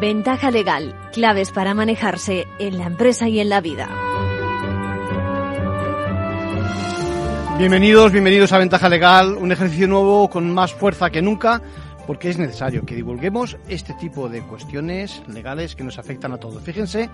Ventaja legal, claves para manejarse en la empresa y en la vida. Bienvenidos, bienvenidos a Ventaja Legal, un ejercicio nuevo con más fuerza que nunca porque es necesario que divulguemos este tipo de cuestiones legales que nos afectan a todos. Fíjense,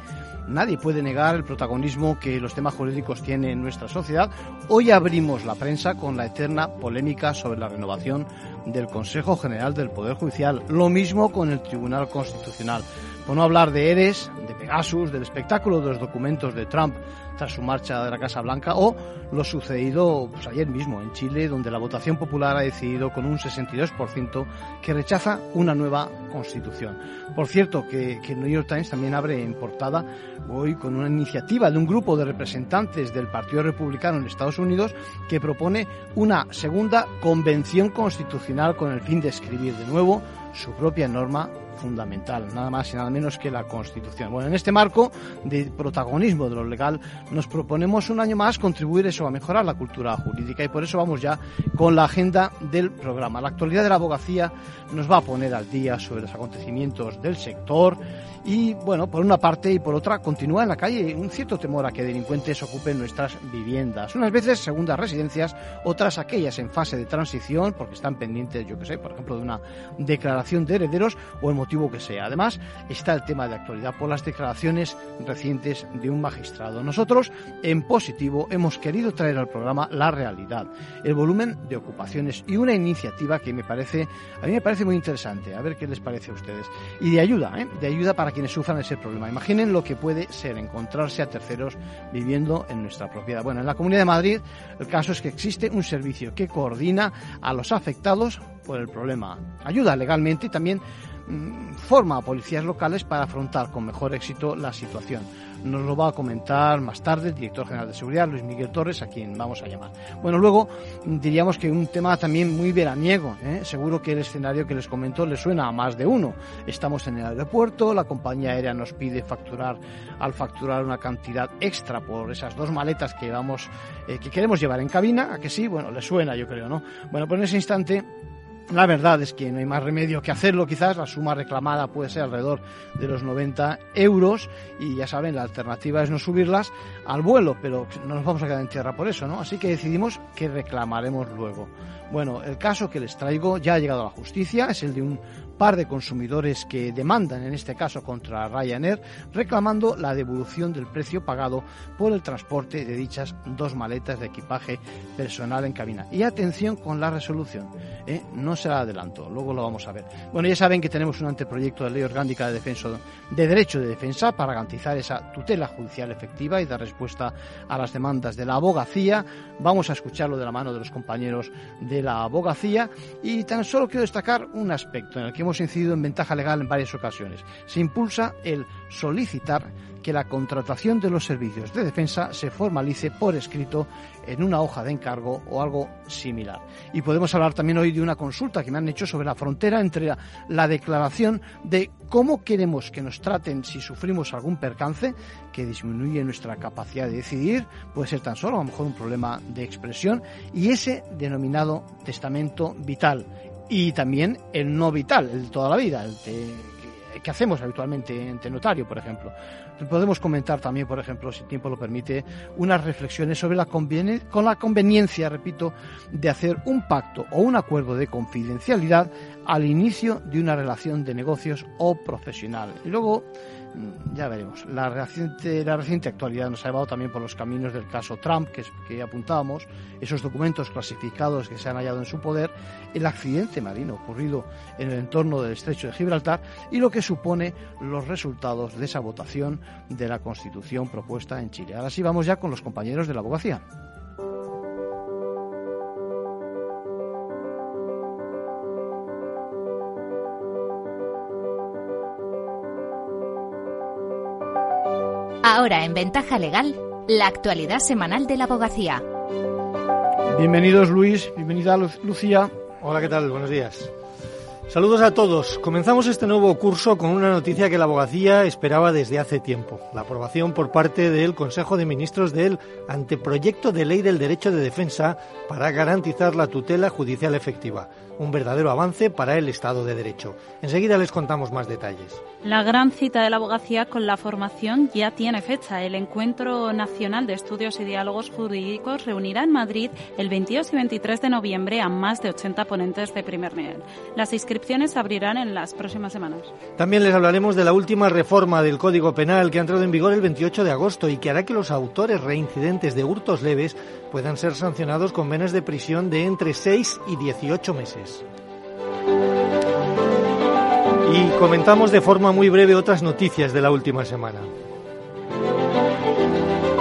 nadie puede negar el protagonismo que los temas jurídicos tienen en nuestra sociedad. Hoy abrimos la prensa con la eterna polémica sobre la renovación del Consejo General del Poder Judicial. Lo mismo con el Tribunal Constitucional. Por no hablar de Eres, de Pegasus, del espectáculo de los documentos de Trump tras su marcha de la Casa Blanca o lo sucedido pues, ayer mismo en Chile, donde la votación popular ha decidido con un 62% que rechaza una nueva constitución. Por cierto, que, New York Times también abre en portada hoy con una iniciativa de un grupo de representantes del Partido Republicano en Estados Unidos que propone una segunda convención constitucional con el fin de escribir de nuevo su propia norma fundamental, nada más y nada menos que la Constitución. Bueno, en este marco de protagonismo de lo legal, nos proponemos un año más contribuir eso a mejorar la cultura jurídica y por eso vamos ya con la agenda del programa. La actualidad de la abogacía nos va a poner al día sobre los acontecimientos del sector y, bueno, por una parte y por otra, continúa en la calle un cierto temor a que delincuentes ocupen nuestras viviendas. Unas veces segundas residencias, otras aquellas en fase de transición, porque están pendientes, yo que sé, por ejemplo, de una declaración de herederos o el motivo que sea. Además, está el tema de actualidad por las declaraciones recientes de un magistrado. Nosotros, en positivo, hemos querido traer al programa la realidad, el volumen de ocupaciones y una iniciativa que me parece, a mí me parece muy interesante. A ver qué les parece a ustedes. Y de ayuda, ¿eh? de ayuda para quienes sufran ese problema. Imaginen lo que puede ser encontrarse a terceros viviendo en nuestra propiedad. Bueno, en la Comunidad de Madrid el caso es que existe un servicio que coordina a los afectados por el problema, ayuda legalmente y también mm, forma a policías locales para afrontar con mejor éxito la situación. Nos lo va a comentar más tarde el director general de seguridad, Luis Miguel Torres, a quien vamos a llamar. Bueno, luego diríamos que un tema también muy veraniego. ¿eh? Seguro que el escenario que les comento le suena a más de uno. Estamos en el aeropuerto, la compañía aérea nos pide facturar, al facturar una cantidad extra por esas dos maletas que vamos, eh, que queremos llevar en cabina, a que sí, bueno, le suena, yo creo, ¿no? Bueno, pues en ese instante la verdad es que no hay más remedio que hacerlo, quizás la suma reclamada puede ser alrededor de los 90 euros y ya saben, la alternativa es no subirlas al vuelo, pero no nos vamos a quedar en tierra por eso, ¿no? Así que decidimos que reclamaremos luego. Bueno, el caso que les traigo ya ha llegado a la justicia, es el de un par de consumidores que demandan, en este caso contra Ryanair, reclamando la devolución del precio pagado por el transporte de dichas dos maletas de equipaje personal en cabina. Y atención con la resolución, ¿eh? no será adelanto, luego lo vamos a ver. Bueno, ya saben que tenemos un anteproyecto de ley orgánica de, defensa, de derecho de defensa para garantizar esa tutela judicial efectiva y dar respuesta a las demandas de la abogacía. Vamos a escucharlo de la mano de los compañeros de la abogacía y tan solo quiero destacar un aspecto en el que hemos incidido en ventaja legal en varias ocasiones. Se impulsa el solicitar que la contratación de los servicios de defensa se formalice por escrito en una hoja de encargo o algo similar. Y podemos hablar también hoy de una consulta que me han hecho sobre la frontera entre la, la declaración de cómo queremos que nos traten si sufrimos algún percance que disminuye nuestra capacidad de decidir, puede ser tan solo a lo mejor un problema de expresión, y ese denominado testamento vital y también el no vital, el de toda la vida, el que hacemos habitualmente ante notario, por ejemplo. Podemos comentar también, por ejemplo, si tiempo lo permite, unas reflexiones sobre la con la conveniencia, repito, de hacer un pacto o un acuerdo de confidencialidad al inicio de una relación de negocios o profesional. Y luego ya veremos. La reciente, la reciente actualidad nos ha llevado también por los caminos del caso Trump, que, que apuntábamos, esos documentos clasificados que se han hallado en su poder, el accidente marino ocurrido en el entorno del estrecho de Gibraltar y lo que supone los resultados de esa votación de la Constitución propuesta en Chile. Ahora sí vamos ya con los compañeros de la abogacía. Ahora en Ventaja Legal, la actualidad semanal de la abogacía. Bienvenidos Luis, bienvenida Lucía. Hola, ¿qué tal? Buenos días. Saludos a todos. Comenzamos este nuevo curso con una noticia que la abogacía esperaba desde hace tiempo. La aprobación por parte del Consejo de Ministros del anteproyecto de ley del derecho de defensa para garantizar la tutela judicial efectiva un verdadero avance para el Estado de Derecho. Enseguida les contamos más detalles. La gran cita de la abogacía con la formación ya tiene fecha. El Encuentro Nacional de Estudios y Diálogos Jurídicos reunirá en Madrid el 22 y 23 de noviembre a más de 80 ponentes de primer nivel. Las se abrirán en las próximas semanas. También les hablaremos de la última reforma del Código Penal que ha entrado en vigor el 28 de agosto y que hará que los autores reincidentes de hurtos leves puedan ser sancionados con penas de prisión de entre 6 y 18 meses. Y comentamos de forma muy breve otras noticias de la última semana.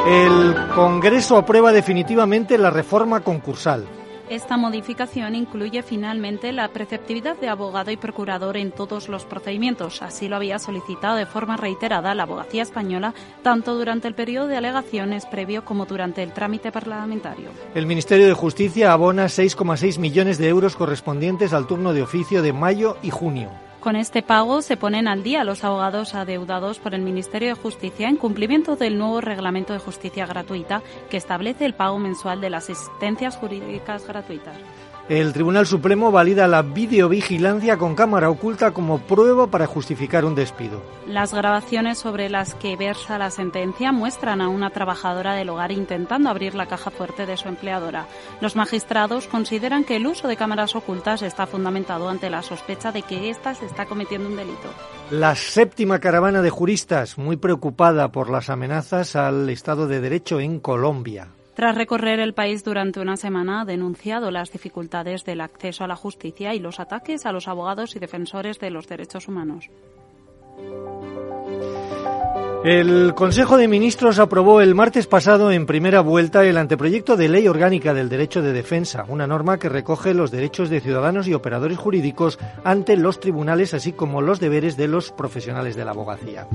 El Congreso aprueba definitivamente la reforma concursal. Esta modificación incluye finalmente la preceptividad de abogado y procurador en todos los procedimientos. Así lo había solicitado de forma reiterada la abogacía española, tanto durante el periodo de alegaciones previo como durante el trámite parlamentario. El Ministerio de Justicia abona 6,6 millones de euros correspondientes al turno de oficio de mayo y junio. Con este pago se ponen al día los abogados adeudados por el Ministerio de Justicia en cumplimiento del nuevo Reglamento de Justicia Gratuita que establece el pago mensual de las asistencias jurídicas gratuitas. El Tribunal Supremo valida la videovigilancia con cámara oculta como prueba para justificar un despido. Las grabaciones sobre las que versa la sentencia muestran a una trabajadora del hogar intentando abrir la caja fuerte de su empleadora. Los magistrados consideran que el uso de cámaras ocultas está fundamentado ante la sospecha de que ésta se está cometiendo un delito. La séptima caravana de juristas, muy preocupada por las amenazas al Estado de Derecho en Colombia. Tras recorrer el país durante una semana, ha denunciado las dificultades del acceso a la justicia y los ataques a los abogados y defensores de los derechos humanos. El Consejo de Ministros aprobó el martes pasado en primera vuelta el anteproyecto de ley orgánica del derecho de defensa, una norma que recoge los derechos de ciudadanos y operadores jurídicos ante los tribunales, así como los deberes de los profesionales de la abogacía.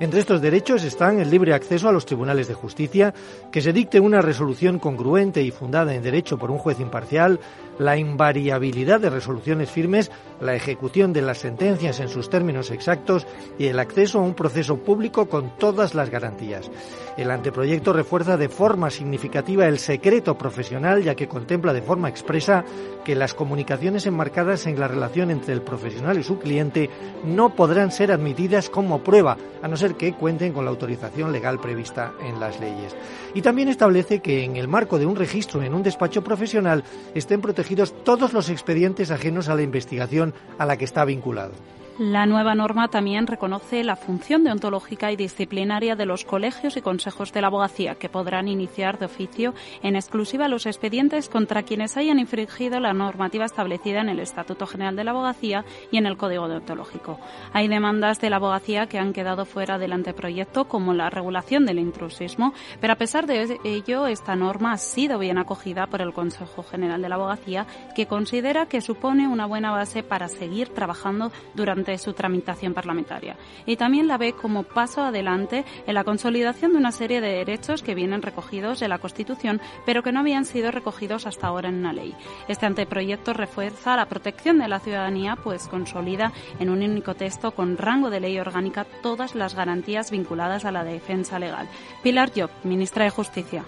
Entre estos derechos están el libre acceso a los tribunales de justicia, que se dicte una resolución congruente y fundada en derecho por un juez imparcial, la invariabilidad de resoluciones firmes, la ejecución de las sentencias en sus términos exactos y el acceso a un proceso público con todas las garantías. El anteproyecto refuerza de forma significativa el secreto profesional, ya que contempla de forma expresa que las comunicaciones enmarcadas en la relación entre el profesional y su cliente no podrán ser admitidas como prueba, a no ser que cuenten con la autorización legal prevista en las leyes. Y también establece que en el marco de un registro en un despacho profesional estén protegidos todos los expedientes ajenos a la investigación a la que está vinculado. La nueva norma también reconoce la función deontológica y disciplinaria de los colegios y consejos de la abogacía, que podrán iniciar de oficio en exclusiva los expedientes contra quienes hayan infringido la normativa establecida en el Estatuto General de la Abogacía y en el Código Deontológico. Hay demandas de la abogacía que han quedado fuera del anteproyecto, como la regulación del intrusismo, pero a pesar de ello, esta norma ha sido bien acogida por el Consejo General de la Abogacía, que considera que supone una buena base para seguir trabajando durante de su tramitación parlamentaria. Y también la ve como paso adelante en la consolidación de una serie de derechos que vienen recogidos en la Constitución, pero que no habían sido recogidos hasta ahora en una ley. Este anteproyecto refuerza la protección de la ciudadanía, pues consolida en un único texto con rango de ley orgánica todas las garantías vinculadas a la defensa legal. Pilar Job, ministra de Justicia.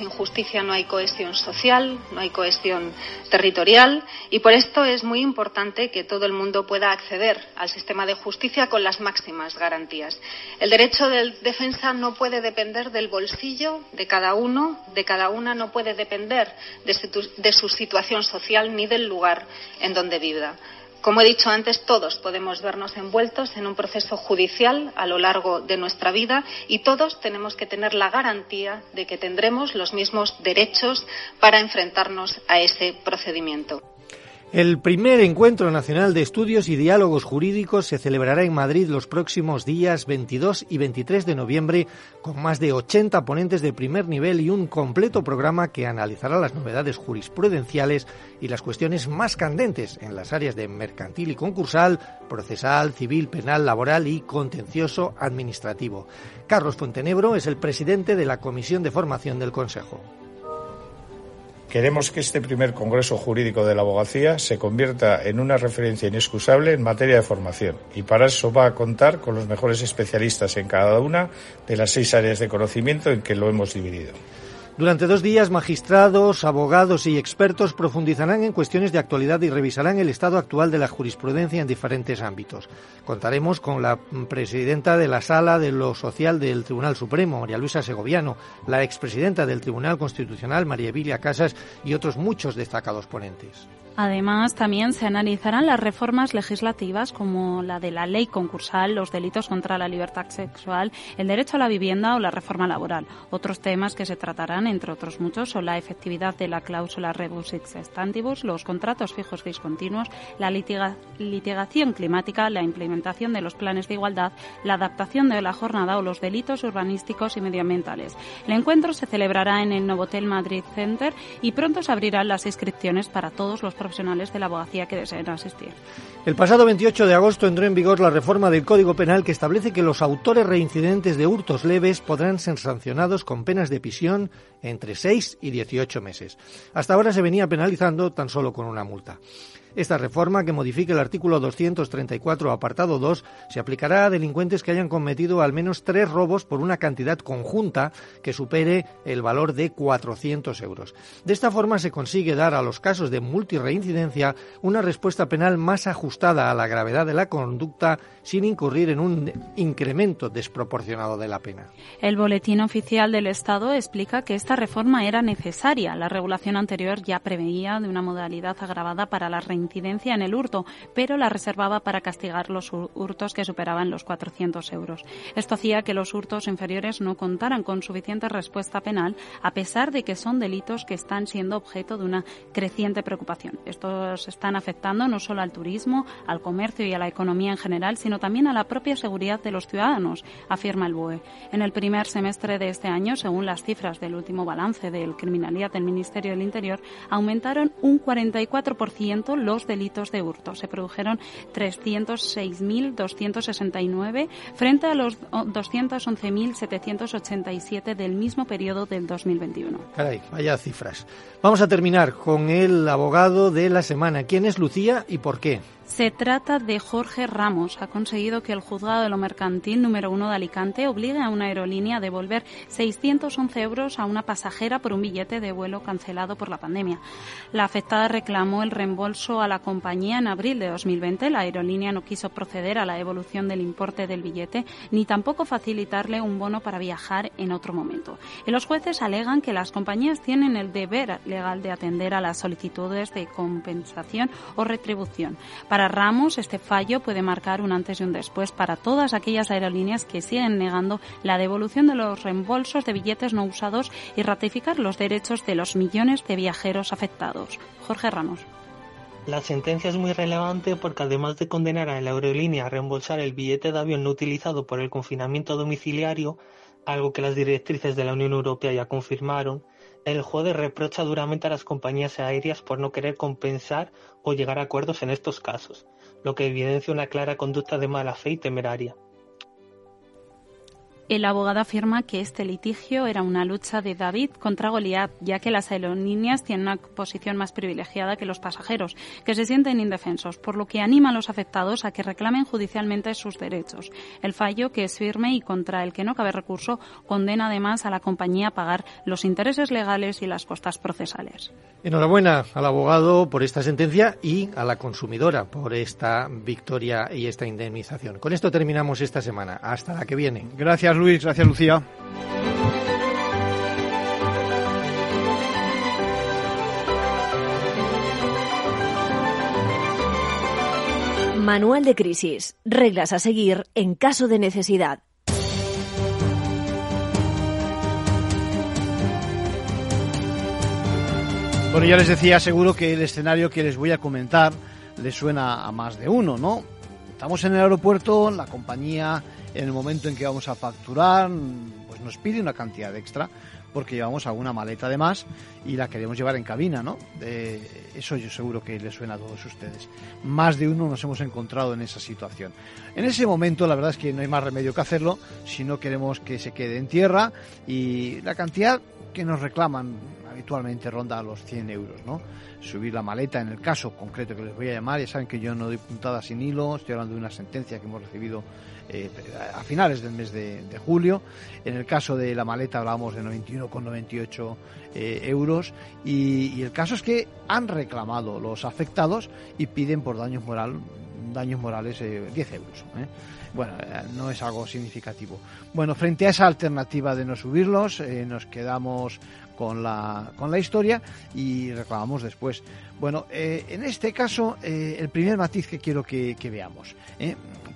Sin justicia no hay cohesión social, no hay cohesión territorial y por esto es muy importante que todo el mundo pueda acceder al sistema de justicia con las máximas garantías. El derecho de defensa no puede depender del bolsillo de cada uno, de cada una, no puede depender de su, de su situación social ni del lugar en donde viva. Como he dicho antes, todos podemos vernos envueltos en un proceso judicial a lo largo de nuestra vida y todos tenemos que tener la garantía de que tendremos los mismos derechos para enfrentarnos a ese procedimiento. El primer encuentro nacional de estudios y diálogos jurídicos se celebrará en Madrid los próximos días 22 y 23 de noviembre con más de 80 ponentes de primer nivel y un completo programa que analizará las novedades jurisprudenciales y las cuestiones más candentes en las áreas de mercantil y concursal, procesal, civil, penal, laboral y contencioso administrativo. Carlos Fontenebro es el presidente de la Comisión de Formación del Consejo. Queremos que este primer Congreso Jurídico de la Abogacía se convierta en una referencia inexcusable en materia de formación y para eso va a contar con los mejores especialistas en cada una de las seis áreas de conocimiento en que lo hemos dividido. Durante dos días, magistrados, abogados y expertos profundizarán en cuestiones de actualidad y revisarán el estado actual de la jurisprudencia en diferentes ámbitos. Contaremos con la presidenta de la Sala de lo Social del Tribunal Supremo, María Luisa Segoviano, la expresidenta del Tribunal Constitucional, María Emilia Casas, y otros muchos destacados ponentes. Además, también se analizarán las reformas legislativas como la de la ley concursal, los delitos contra la libertad sexual, el derecho a la vivienda o la reforma laboral. Otros temas que se tratarán, entre otros muchos, son la efectividad de la cláusula rebus ex stantibus, los contratos fijos discontinuos, la litigación climática, la implementación de los planes de igualdad, la adaptación de la jornada o los delitos urbanísticos y medioambientales. El encuentro se celebrará en el Novotel Madrid Center y pronto se abrirán las inscripciones para todos los profesionales de la abogacía que deseen asistir. El pasado 28 de agosto entró en vigor la reforma del Código Penal que establece que los autores reincidentes de hurtos leves podrán ser sancionados con penas de prisión entre 6 y 18 meses. Hasta ahora se venía penalizando tan solo con una multa. Esta reforma, que modifica el artículo 234, apartado 2, se aplicará a delincuentes que hayan cometido al menos tres robos por una cantidad conjunta que supere el valor de 400 euros. De esta forma se consigue dar a los casos de multirreincidencia una respuesta penal más ajustada a la gravedad de la conducta sin incurrir en un incremento desproporcionado de la pena. El Boletín Oficial del Estado explica que esta reforma era necesaria. La regulación anterior ya preveía de una modalidad agravada para la reincidencia en el hurto, pero la reservaba para castigar los hurtos que superaban los 400 euros. Esto hacía que los hurtos inferiores no contaran con suficiente respuesta penal, a pesar de que son delitos que están siendo objeto de una creciente preocupación. Estos están afectando no solo al turismo, al comercio y a la economía en general, sino también a la propia seguridad de los ciudadanos, afirma el BOE. En el primer semestre de este año, según las cifras del último balance del criminalidad del Ministerio del Interior, aumentaron un 44% los delitos de hurto. Se produjeron 306.269 frente a los 211.787 del mismo periodo del 2021. Caray, vaya cifras. Vamos a terminar con el abogado de la semana. ¿Quién es Lucía y por qué? Se trata de Jorge Ramos. Ha conseguido que el juzgado de lo mercantil número uno de Alicante obligue a una aerolínea a devolver 611 euros a una pasajera por un billete de vuelo cancelado por la pandemia. La afectada reclamó el reembolso a la compañía en abril de 2020. La aerolínea no quiso proceder a la devolución del importe del billete ni tampoco facilitarle un bono para viajar en otro momento. Y los jueces alegan que las compañías tienen el deber legal de atender a las solicitudes de compensación o retribución. Para Ramos, este fallo puede marcar un antes y un después para todas aquellas aerolíneas que siguen negando la devolución de los reembolsos de billetes no usados y ratificar los derechos de los millones de viajeros afectados. Jorge Ramos. La sentencia es muy relevante porque además de condenar a la aerolínea a reembolsar el billete de avión no utilizado por el confinamiento domiciliario, algo que las directrices de la Unión Europea ya confirmaron, el juez reprocha duramente a las compañías aéreas por no querer compensar o llegar a acuerdos en estos casos, lo que evidencia una clara conducta de mala fe y temeraria. El abogado afirma que este litigio era una lucha de David contra Goliat, ya que las aerolíneas tienen una posición más privilegiada que los pasajeros, que se sienten indefensos, por lo que anima a los afectados a que reclamen judicialmente sus derechos. El fallo, que es firme y contra el que no cabe recurso, condena además a la compañía a pagar los intereses legales y las costas procesales. Enhorabuena al abogado por esta sentencia y a la consumidora por esta victoria y esta indemnización. Con esto terminamos esta semana. Hasta la que viene. Gracias. Luis, gracias Lucía. Manual de crisis. Reglas a seguir en caso de necesidad. Bueno, ya les decía, seguro que el escenario que les voy a comentar les suena a más de uno, ¿no? Estamos en el aeropuerto, la compañía en el momento en que vamos a facturar, pues nos pide una cantidad extra porque llevamos alguna maleta de más y la queremos llevar en cabina, ¿no? eso yo seguro que les suena a todos ustedes. Más de uno nos hemos encontrado en esa situación. En ese momento la verdad es que no hay más remedio que hacerlo si no queremos que se quede en tierra y la cantidad que nos reclaman habitualmente ronda los 100 euros, ¿no? Subir la maleta, en el caso concreto que les voy a llamar, ya saben que yo no doy puntada sin hilo, estoy hablando de una sentencia que hemos recibido eh, a finales del mes de, julio. En el caso de la maleta hablábamos de 91,98 eh, euros y, el caso es que han reclamado los afectados y piden por daños moral daños morales 10 eh, euros. Bueno, no es algo significativo. Bueno, frente a esa alternativa de no subirlos, nos quedamos con la, con la historia y reclamamos después. Bueno, en este caso, el primer matiz que quiero que, veamos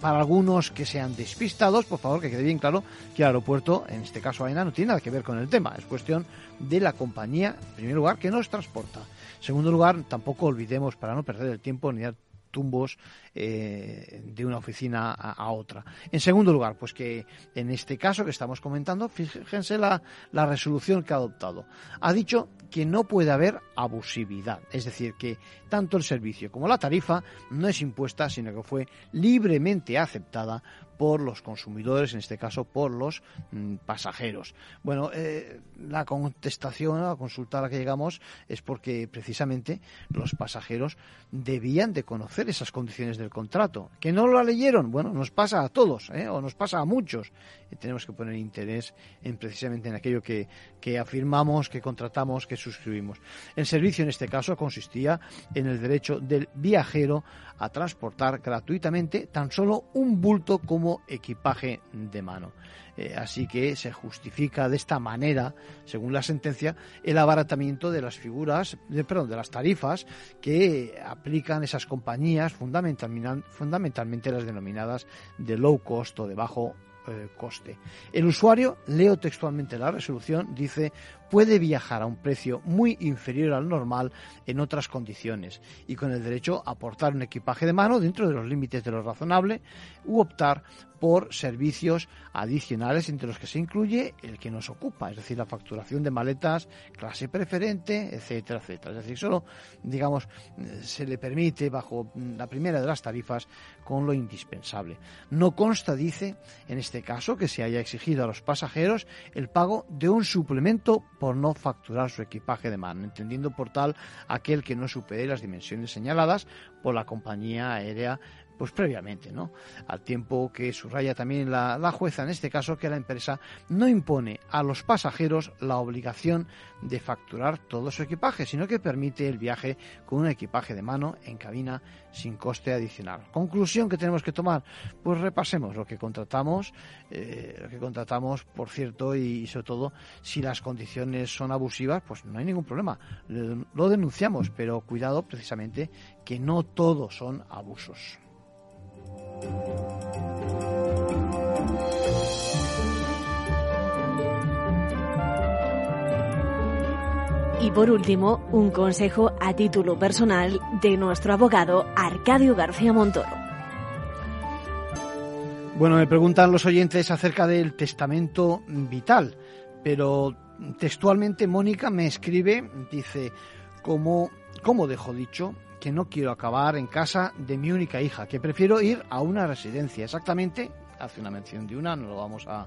para algunos que sean despistados, por favor, que quede bien claro que el aeropuerto, en este caso AENA, no tiene nada que ver con el tema. Es cuestión de la compañía, en primer lugar, que nos transporta. En segundo lugar, tampoco olvidemos, para no perder el tiempo ni dar tumbos eh, de una oficina a, otra. En segundo lugar, pues que en este caso que estamos comentando, fíjense la, la resolución que ha adoptado. Ha dicho que no puede haber abusividad, es decir, que tanto el servicio como la tarifa no es impuesta, sino que fue libremente aceptada por los consumidores, en este caso por los mm, pasajeros. Bueno, eh, la contestación, la consulta a la que llegamos es porque precisamente los pasajeros debían de conocer esas condiciones del contrato. ¿Que no lo leyeron? Bueno, nos pasa a todos, ¿eh? o nos pasa a muchos. Y tenemos que poner interés en precisamente en aquello que, que afirmamos, que contratamos, que suscribimos. El servicio en este caso consistía en el derecho del viajero a transportar gratuitamente tan solo un bulto como equipaje de mano. Eh, así que se justifica de esta manera, según la sentencia, el abaratamiento de las figuras, de, perdón, de las tarifas que aplican esas compañías, fundamentalmente las denominadas de low cost o de bajo eh, coste. El usuario, leo textualmente la resolución, dice puede viajar a un precio muy inferior al normal en otras condiciones y con el derecho a aportar un equipaje de mano dentro de los límites de lo razonable u optar por servicios adicionales entre los que se incluye el que nos ocupa, es decir, la facturación de maletas, clase preferente, etcétera, etcétera. Es decir, solo, digamos, se le permite bajo la primera de las tarifas con lo indispensable. No consta, dice, en este caso, que se haya exigido a los pasajeros el pago de un suplemento por no facturar su equipaje de mano, entendiendo por tal aquel que no supere las dimensiones señaladas por la compañía aérea pues previamente, ¿no? Al tiempo que subraya también la, la, jueza en este caso que la empresa no impone a los pasajeros la obligación de facturar todo su equipaje, sino que permite el viaje con un equipaje de mano en cabina sin coste adicional. Conclusión que tenemos que tomar, pues repasemos lo que contratamos, eh, lo que contratamos, por cierto, y sobre todo si las condiciones son abusivas, pues no hay ningún problema, lo denunciamos, pero cuidado precisamente que no todos son abusos. Y por último, un consejo a título personal de nuestro abogado Arcadio García Montoro. Bueno, me preguntan los oyentes acerca del testamento vital, pero textualmente Mónica me escribe, dice, como, como dejo dicho, que no quiero acabar en casa de mi única hija, que prefiero ir a una residencia, exactamente, hace una mención de una, no lo vamos a,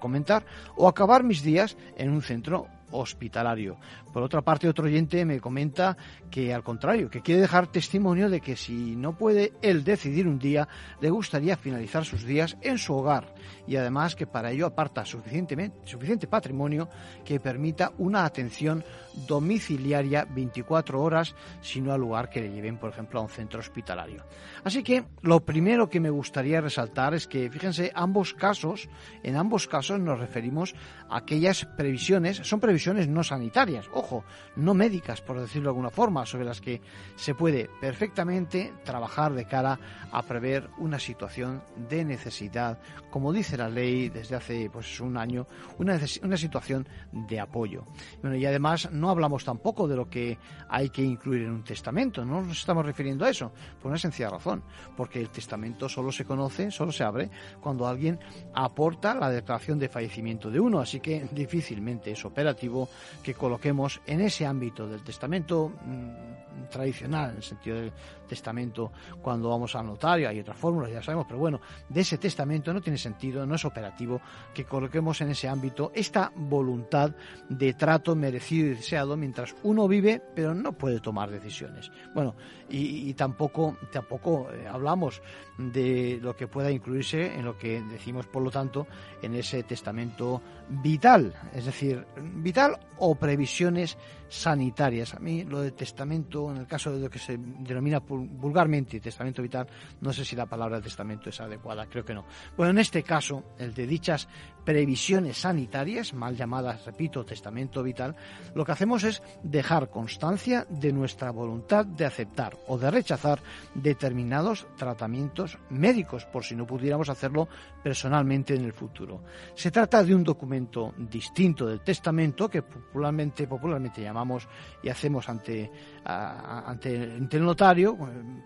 comentar, o acabar mis días en un centro hospitalario. Por otra parte, otro oyente me comenta que al contrario, que quiere dejar testimonio de que si no puede él decidir un día, le gustaría finalizar sus días en su hogar y además que para ello aparta suficientemente, suficiente patrimonio que permita una atención domiciliaria 24 horas, sino al lugar que le lleven, por ejemplo, a un centro hospitalario. Así que lo primero que me gustaría resaltar es que, fíjense, ambos casos, en ambos casos nos referimos a aquellas previsiones, son previsiones no sanitarias, ojo, no médicas, por decirlo de alguna forma, sobre las que se puede perfectamente trabajar de cara a prever una situación de necesidad, como dice la ley desde hace pues un año, una, una situación de apoyo. Bueno, y además no hablamos tampoco de lo que hay que incluir en un testamento, no nos estamos refiriendo a eso, por una sencilla razón, porque el testamento solo se conoce, solo se abre cuando alguien aporta la declaración de fallecimiento de uno, así que difícilmente es operativo operativo que coloquemos en ese ámbito del testamento mm, tradicional, en el sentido del testamento cuando vamos al notario, hay otras fórmulas, ya sabemos, pero bueno, de ese testamento no tiene sentido, no es operativo que coloquemos en ese ámbito esta voluntad de trato merecido y deseado mientras uno vive, pero no puede tomar decisiones. Bueno, y, tampoco, tampoco eh, hablamos de lo que pueda incluirse en lo que decimos, por lo tanto, en ese testamento vital, es decir, vital o previsiones sanitarias. A mí lo de testamento, en el caso de lo que se denomina vulgarmente testamento vital, no sé si la palabra testamento es adecuada, creo que no. Bueno, en este caso, el de dichas previsiones sanitarias, mal llamadas, repito, testamento vital, lo que hacemos es dejar constancia de nuestra voluntad de aceptar o de rechazar determinados tratamientos médicos, por si no pudiéramos hacerlo personalmente en el futuro. Se trata de un documento distinto del testamento que popularmente, popularmente llamamos y hacemos ante, ante el notario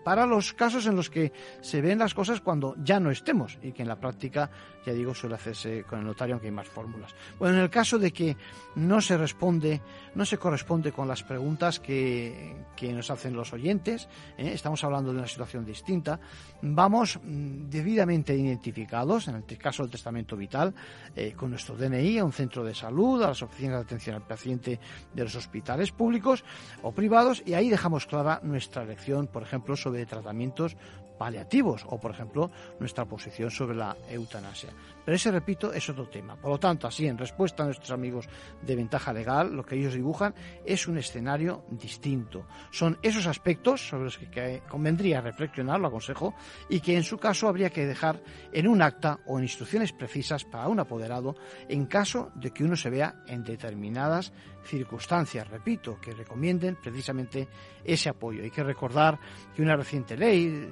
para los casos en los que se ven las cosas cuando ya no estemos y que en la práctica, ya digo, suele hacerse con el notario, aunque hay más fórmulas. Bueno, en el caso de que no se responde, no se corresponde con las preguntas que, nos hacen los oyentes, ¿eh? estamos hablando de una situación distinta, vamos mm, debidamente identificados, en el caso del testamento vital, eh, con nuestro DNI a un centro de salud, a las oficinas de atención al paciente de los hospitales públicos o privados, y ahí dejamos clara nuestra elección, por ejemplo, sobre tratamientos paliativos o, por ejemplo, nuestra posición sobre la eutanasia. Pero ese, repito, es otro tema. Por lo tanto, así, en respuesta a nuestros amigos de ventaja legal, lo que ellos dibujan es un escenario distinto. Son esos aspectos sobre los que convendría reflexionar, lo aconsejo, y que en su caso habría que dejar en un acta o en instrucciones precisas para un apoderado en caso de que uno se vea en determinadas circunstancias, repito, que recomienden precisamente ese apoyo. Hay que recordar que una reciente ley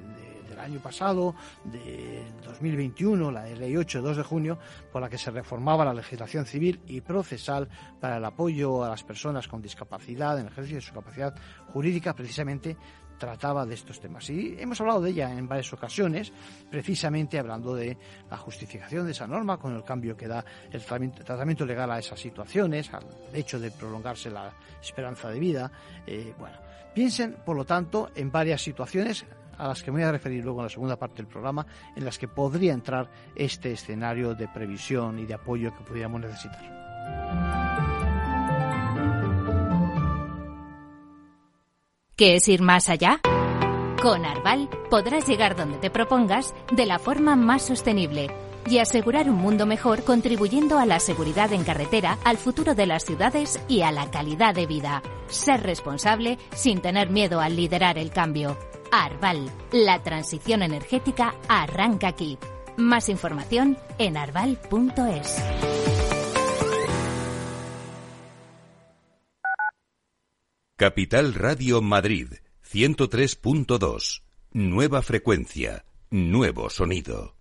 año pasado, de 2021, la Ley 8, 2 de junio, por la que se reformaba la legislación civil y procesal para el apoyo a las personas con discapacidad en el ejercicio de su capacidad jurídica, precisamente trataba de estos temas. Y hemos hablado de ella en varias ocasiones, precisamente hablando de la justificación de esa norma con el cambio que da el tratamiento legal a esas situaciones, al hecho de prolongarse la esperanza de vida. Eh, bueno, piensen, por lo tanto, en varias situaciones a las que me voy a referir luego en la segunda parte del programa, en las que podría entrar este escenario de previsión y de apoyo que pudiéramos necesitar. ¿Qué es ir más allá? Con Arval podrás llegar donde te propongas de la forma más sostenible y asegurar un mundo mejor contribuyendo a la seguridad en carretera, al futuro de las ciudades y a la calidad de vida. Ser responsable sin tener miedo al liderar el cambio. Arval, la transición energética arranca aquí. Más información en arval.es. Capital Radio Madrid, 103.2. Nueva frecuencia, nuevo sonido.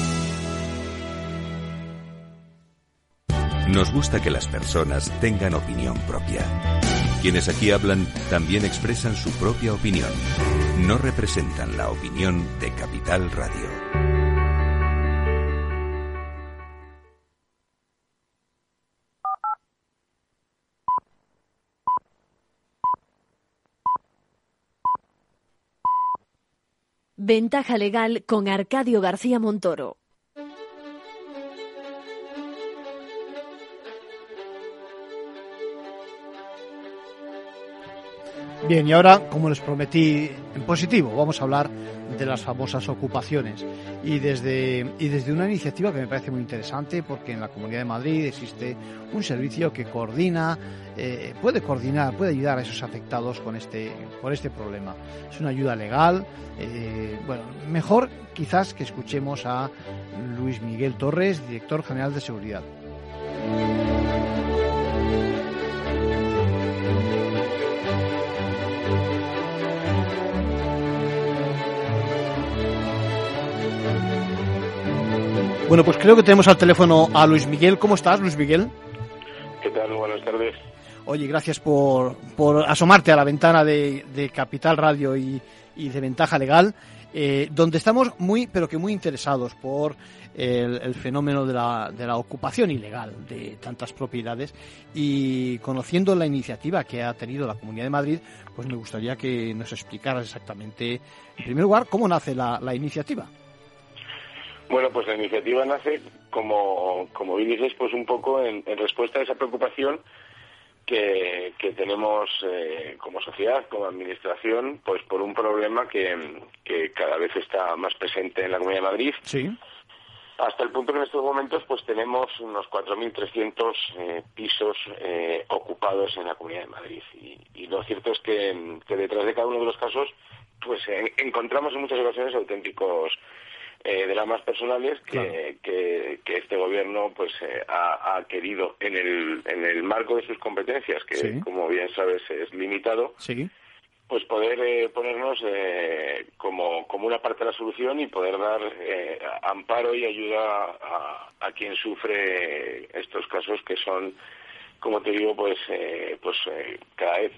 Nos gusta que las personas tengan opinión propia. Quienes aquí hablan también expresan su propia opinión. No representan la opinión de Capital Radio. Ventaja legal con Arcadio García Montoro. Bien, y ahora, como les prometí en positivo, vamos a hablar de las famosas ocupaciones. Y desde, y desde una iniciativa que me parece muy interesante, porque en la Comunidad de Madrid existe un servicio que coordina, eh, puede coordinar, puede ayudar a esos afectados con este, por este problema. Es una ayuda legal. Eh, bueno, mejor quizás que escuchemos a Luis Miguel Torres, director general de seguridad. Bueno, pues creo que tenemos al teléfono a Luis Miguel. ¿Cómo estás, Luis Miguel? ¿Qué tal? Buenas tardes. Oye, gracias por, por asomarte a la ventana de, de Capital Radio y, y, de Ventaja Legal, eh, donde estamos muy, pero que muy interesados por el, el, fenómeno de la, de la ocupación ilegal de tantas propiedades y conociendo la iniciativa que ha tenido la Comunidad de Madrid, pues me gustaría que nos explicaras exactamente, en primer lugar, cómo nace la, la iniciativa. Bueno, pues la iniciativa nace, como, como bien dices, pues un poco en, en respuesta a esa preocupación que, que tenemos eh, como sociedad, como administración, pues por un problema que, que, cada vez está más presente en la Comunidad de Madrid. Sí. Hasta el punto que en estos momentos pues tenemos unos 4.300 eh, pisos eh, ocupados en la Comunidad de Madrid. Y, y lo cierto es que, que, detrás de cada uno de los casos pues encontramos en muchas ocasiones auténticos eh, dramas personales que, claro. que, que, este gobierno pues eh, ha, ha, querido en el, en el marco de sus competencias, que sí. como bien sabes es limitado, sí. pues poder eh, ponernos eh, como, como una parte de la solución y poder dar eh, amparo y ayuda a, a quien sufre estos casos que son como te digo, pues, eh, pues eh, cada vez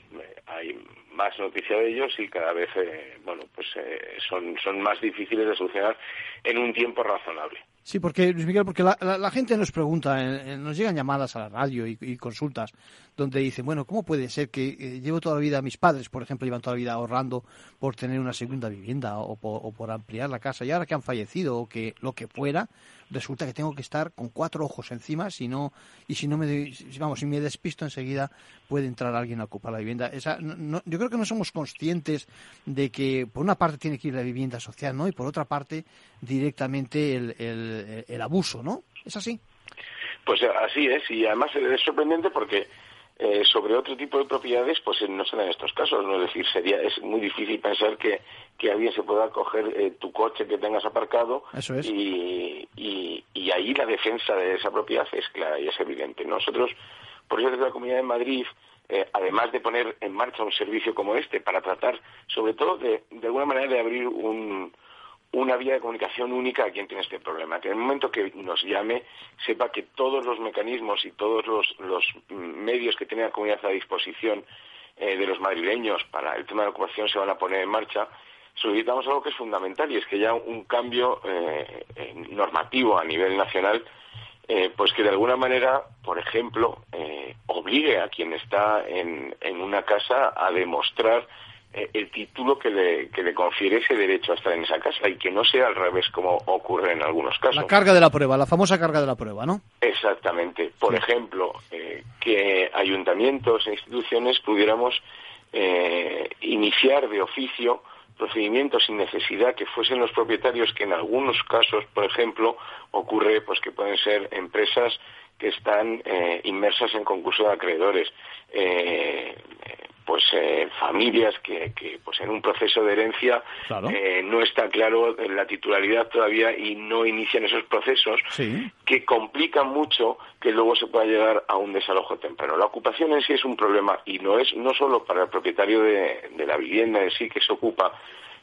hay más noticia de ellos y cada vez, eh, bueno, pues eh, son, son más difíciles de solucionar en un tiempo razonable. Sí, porque, Luis Miguel, porque la, la, gente nos pregunta, eh, nos llegan llamadas a la radio y, consultas donde dicen, bueno, ¿cómo puede ser que eh, llevo toda la vida, mis padres, por ejemplo, llevan toda la vida ahorrando por tener una segunda vivienda o por, ampliar la casa y ahora que han fallecido o que lo que fuera, resulta que tengo que estar con cuatro ojos encima si no y si no me vamos si me despisto enseguida puede entrar alguien a ocupar la vivienda esa no, yo creo que no somos conscientes de que por una parte tiene que ir la vivienda social no y por otra parte directamente el, el, el abuso no es así pues así es y además es sorprendente porque eh, sobre otro tipo de propiedades, pues eh, no se dan estos casos. ¿no? Es decir, sería, es muy difícil pensar que, que alguien se pueda coger eh, tu coche que tengas aparcado Eso es. y, y, y, ahí la defensa de esa propiedad es clara y es evidente. Nosotros, por eso desde la Comunidad de Madrid, eh, además de poner en marcha un servicio como este para tratar, sobre todo, de, de alguna manera de abrir un, una vía de comunicación única a quien tiene este problema. Que en el momento que nos llame, sepa que todos los mecanismos y todos los, medios que tiene la comunidad a disposición eh, de los madrileños para el tema de la ocupación se van a poner en marcha. Solicitamos algo que es fundamental y es que ya un cambio eh, normativo a nivel nacional, eh, pues que de alguna manera, por ejemplo, obligue a quien está en, una casa a demostrar el título que le, que le confiere ese derecho a estar en esa casa y que no sea al revés como ocurre en algunos casos. La carga de la prueba, la famosa carga de la prueba, ¿no? Exactamente. Por sí. ejemplo, eh, que ayuntamientos e instituciones pudiéramos eh, iniciar de oficio procedimientos sin necesidad que fuesen los propietarios que en algunos casos, por ejemplo, ocurre pues que pueden ser empresas que están eh, inmersas en concurso de acreedores, eh, pues eh, familias que, que, pues en un proceso de herencia claro. eh, no está claro la titularidad todavía y no inician esos procesos sí. que complican mucho que luego se pueda llegar a un desalojo temprano. La ocupación en sí es un problema y no es no solo para el propietario de, de la vivienda en sí que se ocupa,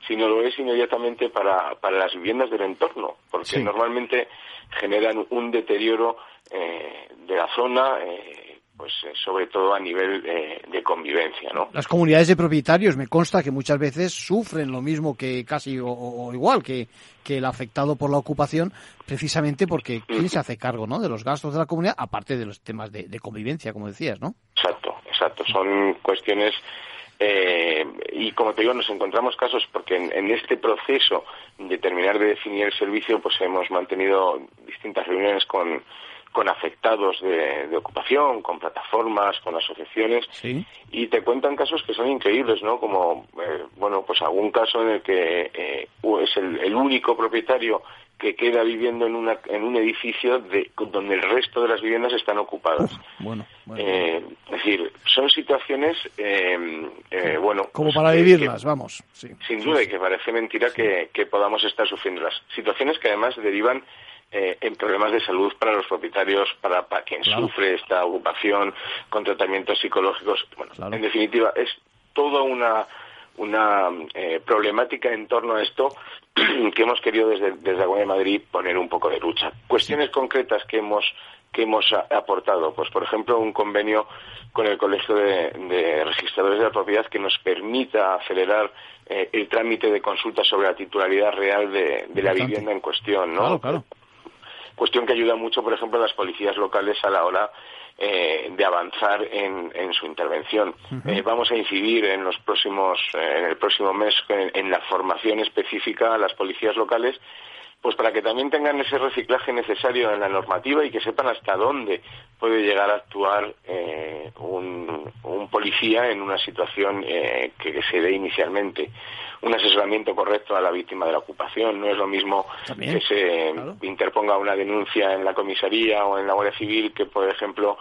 sino lo es inmediatamente para, para las viviendas del entorno, porque normalmente generan un deterioro eh, de la zona, eh, pues eh, sobre todo a nivel de convivencia, ¿no? Las comunidades de propietarios me consta que muchas veces sufren lo mismo que casi o, igual que, que el afectado por la ocupación, precisamente porque quién se hace cargo, ¿no? De los gastos de la comunidad, aparte de los temas de, de convivencia, como decías, ¿no? Exacto, exacto. Son cuestiones eh, y como te digo, nos encontramos casos porque en, este proceso de terminar de definir el servicio, pues hemos mantenido distintas reuniones con, con afectados de, ocupación, con plataformas, con asociaciones, y te cuentan casos que son increíbles, ¿no? Como, eh, bueno, pues algún caso en el que eh, es el, único propietario que queda viviendo en, una, en un edificio de, donde el resto de las viviendas están ocupadas. bueno, eh, es decir, son situaciones, eh, eh, bueno... Como pues para vivirlas, vamos. Sin duda, y que parece mentira que, podamos estar sufriendo las situaciones que además derivan en problemas de salud para los propietarios, para, para quien sufre esta ocupación, con tratamientos psicológicos. Bueno, en definitiva, es toda una una problemática en torno a esto que hemos querido desde, desde de Madrid poner un poco de lucha. Cuestiones concretas que hemos que hemos aportado, pues por ejemplo un convenio con el Colegio de, Registradores de la Propiedad que nos permita acelerar eh, el trámite de consulta sobre la titularidad real de, la vivienda en cuestión, ¿no? Claro, claro. Cuestión que ayuda mucho, por ejemplo, a las policías locales a la hora eh, de avanzar en, su intervención. Eh, vamos a incidir en los próximos, eh, en el próximo mes en, la formación específica a las policías locales pues para que también tengan ese reciclaje necesario en la normativa y que sepan hasta dónde puede llegar a actuar un, policía en una situación que, se dé inicialmente un asesoramiento correcto a la víctima de la ocupación. No es lo mismo que se interponga una denuncia en la comisaría o en la Guardia Civil que, por ejemplo,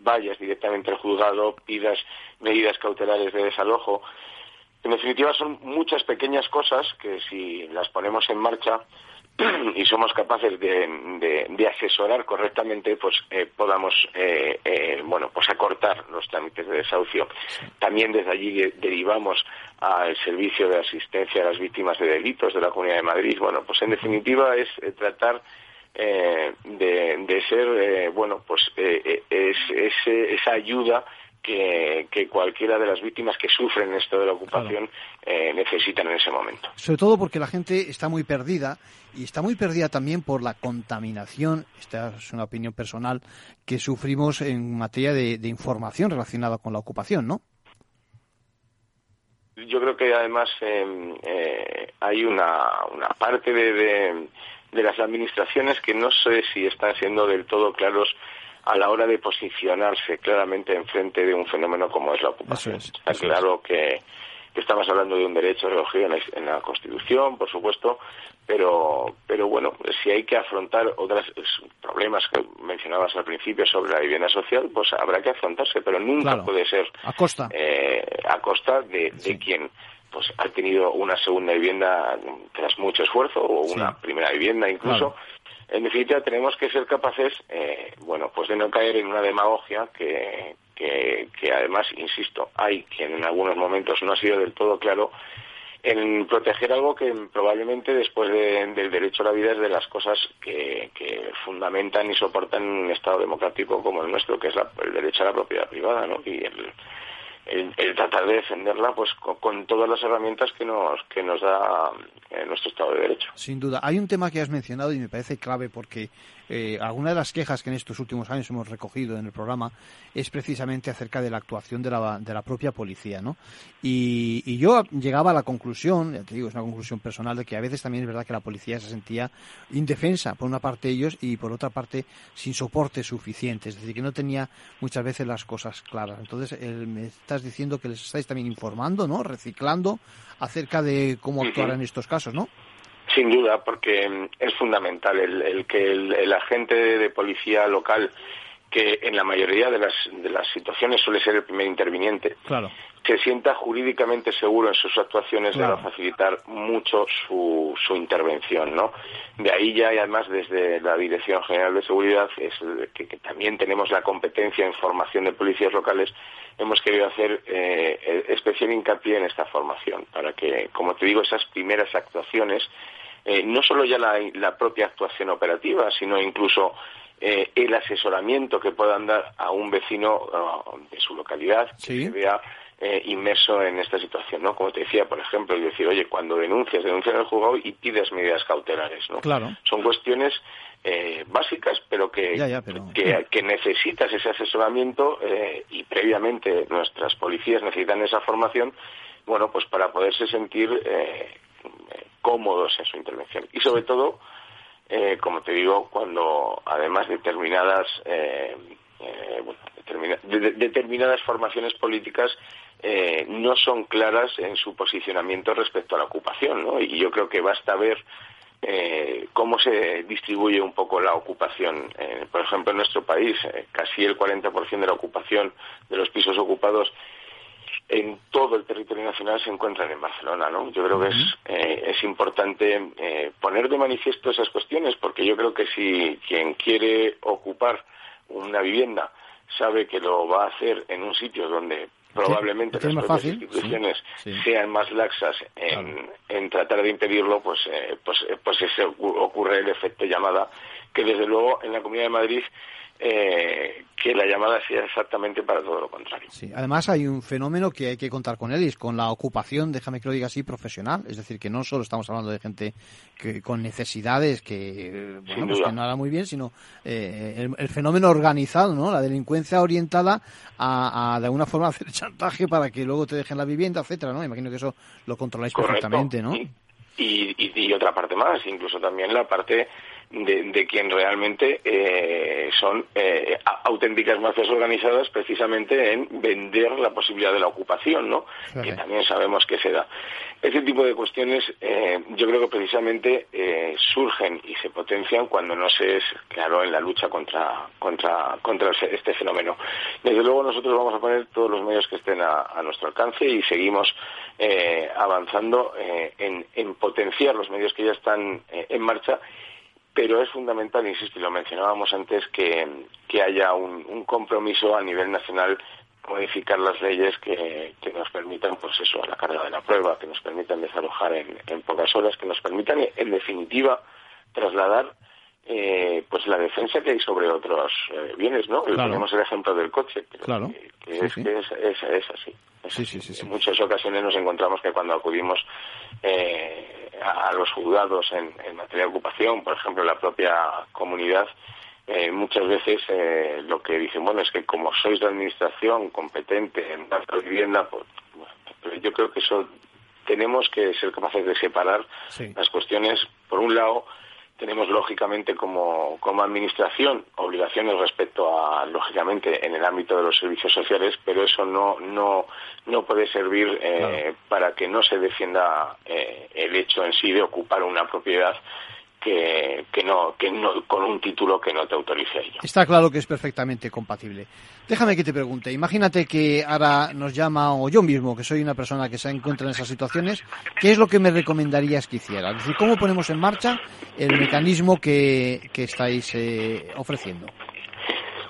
vayas directamente al juzgado, pidas medidas cautelares de desalojo. En definitiva, son muchas pequeñas cosas que si las ponemos en marcha y somos capaces de, asesorar correctamente, pues eh, podamos, eh, eh, bueno, pues acortar los trámites de desahucio. También desde allí derivamos al servicio de asistencia a las víctimas de delitos de la Comunidad de Madrid. Bueno, pues en definitiva es tratar de, ser, bueno, pues es, esa ayuda que, cualquiera de las víctimas que sufren esto de la ocupación eh, necesitan en ese momento. Sobre todo porque la gente está muy perdida y está muy perdida también por la contaminación, esta es una opinión personal, que sufrimos en materia de, información relacionada con la ocupación, ¿no? Yo creo que además em, eh, hay una, una parte de, de las administraciones que no sé si están siendo del todo claros a la hora de posicionarse claramente enfrente de un fenómeno como es la ocupación. Está claro que, estamos hablando de un derecho recogido en la, Constitución, por supuesto, pero, pero bueno, si hay que afrontar otros problemas que mencionabas al principio sobre la vivienda social, pues habrá que afrontarse, pero nunca puede ser a costa, eh, a costa de, quien pues ha tenido una segunda vivienda tras mucho esfuerzo o una primera vivienda incluso en definitiva tenemos que ser capaces, eh, bueno, pues de no caer en una demagogia que, que, además, insisto, hay quien en algunos momentos no ha sido del todo claro en proteger algo que probablemente después del derecho a la vida es de las cosas que, que fundamentan y soportan un Estado democrático como el nuestro, que es el derecho a la propiedad privada, ¿no? Y el, el, tratar de defenderla pues con, todas las herramientas que nos que nos da eh, nuestro Estado de Derecho. Sin duda. Hay un tema que has mencionado y me parece clave porque eh, alguna de las quejas que en estos últimos años hemos recogido en el programa es precisamente acerca de la actuación de la, de la propia policía, ¿no? Y, yo llegaba a la conclusión, ya te digo, es una conclusión personal, de que a veces también es verdad que la policía se sentía indefensa, por una parte ellos, y por otra parte sin soporte suficiente, es decir, que no tenía muchas veces las cosas claras. Entonces, me estás diciendo que les estáis también informando, ¿no? Reciclando acerca de cómo actuar en estos casos, ¿no? Sin duda, porque mm, es fundamental el, que el, agente de policía local, que en la mayoría de las, de las situaciones suele ser el primer interviniente, se sienta jurídicamente seguro en sus actuaciones le va a facilitar mucho su, su intervención, ¿no? De ahí ya y además desde la Dirección General de Seguridad es que, también tenemos la competencia en formación de policías locales hemos querido hacer eh, especial hincapié en esta formación para que, como te digo, esas primeras actuaciones eh, no solo ya la, la propia actuación operativa, sino incluso eh, el asesoramiento que puedan dar a un vecino uh, de su localidad que se vea eh, inmerso en esta situación, ¿no? Como te decía, por ejemplo, decir, oye, cuando denuncias, denuncias al juzgado y pides medidas cautelares, ¿no? Claro. Son cuestiones eh, básicas, pero que, Que, que, necesitas ese asesoramiento eh, y previamente nuestras policías necesitan esa formación, bueno, pues para poderse sentir eh, cómodos en su intervención. Y sobre todo, eh, como te digo, cuando además determinadas, eh, eh, determinadas formaciones políticas no son claras en su posicionamiento respecto a la ocupación, ¿no? Y yo creo que basta ver cómo se distribuye un poco la ocupación. por ejemplo, en nuestro país, casi el 40% de la ocupación de los pisos ocupados en todo el territorio nacional se encuentran en Barcelona, ¿no? Yo creo que es, eh, es importante eh, poner de manifiesto esas cuestiones, porque yo creo que si quien quiere ocupar una vivienda sabe que lo va a hacer en un sitio donde probablemente las propias instituciones sean más laxas en, en, tratar de impedirlo, pues, eh, pues, pues ese ocurre el efecto llamada, que desde luego en la Comunidad de Madrid eh, que la llamada sea exactamente para todo lo contrario. Sí, además hay un fenómeno que hay que contar con él y es con la ocupación, déjame que lo diga así, profesional. Es decir, que no solo estamos hablando de gente que, con necesidades que, bueno, pues que no hará muy bien, sino eh, el, fenómeno organizado, ¿no? La delincuencia orientada a, de alguna forma hacer chantaje para que luego te dejen la vivienda, etcétera, ¿no? Imagino que eso lo controláis perfectamente, ¿no? y, y, otra parte más, incluso también la parte de, quien realmente eh, son eh, auténticas mafias organizadas precisamente en vender la posibilidad de la ocupación, ¿no? Que también sabemos que se da. Ese tipo de cuestiones eh, yo creo que precisamente surgen y se potencian cuando no se es claro en la lucha contra, contra, contra este fenómeno. Desde luego nosotros vamos a poner todos los medios que estén a, nuestro alcance y seguimos avanzando en, en potenciar los medios que ya están en marcha pero es fundamental, insisto, y lo mencionábamos antes, que, haya un, compromiso a nivel nacional modificar las leyes que, nos permitan, pues eso, la carga de la prueba, que nos permitan desalojar en, pocas horas, que nos permitan, en definitiva, trasladar eh, pues la defensa que hay sobre otros eh, bienes, ¿no? Tenemos el ejemplo del coche, claro. que, es, es, así. en muchas ocasiones nos encontramos que cuando acudimos eh, a, los juzgados en, materia de ocupación, por ejemplo, la propia comunidad, eh, muchas veces eh, lo que dicen, bueno, es que como sois de administración competente en dar vivienda, pues, yo creo que eso tenemos que ser capaces de separar las cuestiones, por un lado, tenemos lógicamente como, como administración obligaciones respecto a lógicamente en el ámbito de los servicios sociales pero eso no no no puede servir eh, para que no se defienda eh, el hecho en sí de ocupar una propiedad que, que, no, que no, con un título que no te autorice a ello. Está claro que es perfectamente compatible. Déjame que te pregunte, imagínate que ahora nos llama, o yo mismo, que soy una persona que se encuentra en esas situaciones, ¿qué es lo que me recomendarías que hiciera? Es decir, ¿cómo ponemos en marcha el mecanismo que, que estáis eh, ofreciendo?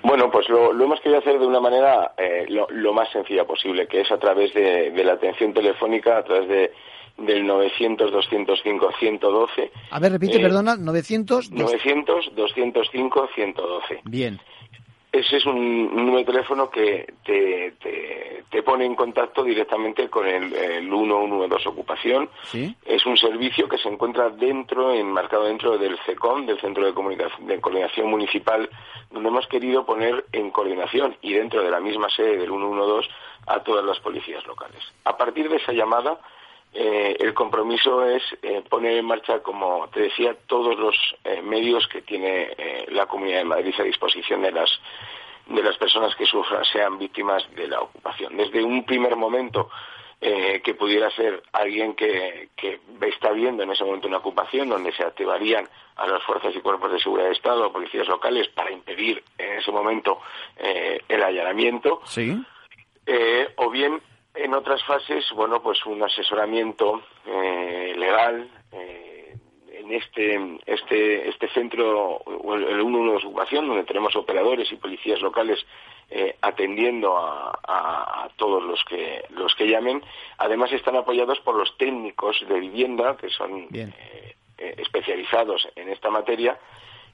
Bueno, pues lo, hemos querido hacer de una manera eh, lo, más sencilla posible, que es a través de la atención telefónica, a través de del 900-205-112. A ver, repite, eh, perdona, 900... 900-205-112. Bien. Ese es un, número de teléfono que te, te, pone en contacto directamente con el, el 112 Ocupación. ¿Sí? Es un servicio que se encuentra dentro, enmarcado dentro del CECOM, del Centro de, Comunicación, de Coordinación Municipal, donde hemos querido poner en coordinación y dentro de la misma sede del 112 a todas las policías locales. A partir de esa llamada eh, el compromiso es eh, poner en marcha, como te decía, todos los eh, medios que tiene la Comunidad de Madrid a disposición de las de las personas que sufran, sean víctimas de la ocupación. Desde un primer momento que pudiera ser alguien que, que, está viendo en ese momento una ocupación donde se activarían a las fuerzas y cuerpos de seguridad de Estado o policías locales para impedir en ese momento el allanamiento. Sí. o bien en otras fases, bueno, pues un asesoramiento eh, legal eh, en este, este, este centro, el, el 112 de ocupación, donde tenemos operadores y policías locales eh, atendiendo a, a, a, todos los que, los que llamen. Además, están apoyados por los técnicos de vivienda, que son especializados en esta materia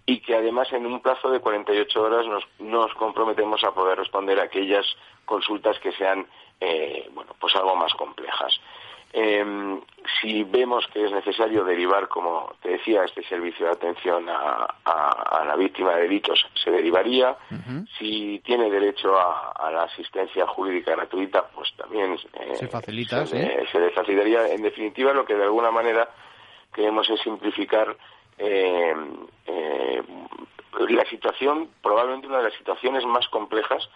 y que además en un plazo de 48 horas nos, nos comprometemos a poder responder a aquellas consultas que sean eh, bueno pues algo más complejas. Eh, si vemos que es necesario derivar, como te decía, este servicio de atención a, a, a la víctima de delitos, se derivaría. Uh -huh. Si tiene derecho a, a, la asistencia jurídica gratuita, pues también eh, se facilita, se, ¿sí? se le facilitaría. En definitiva, lo que de alguna manera queremos es simplificar eh, eh, la situación, probablemente una de las situaciones más complejas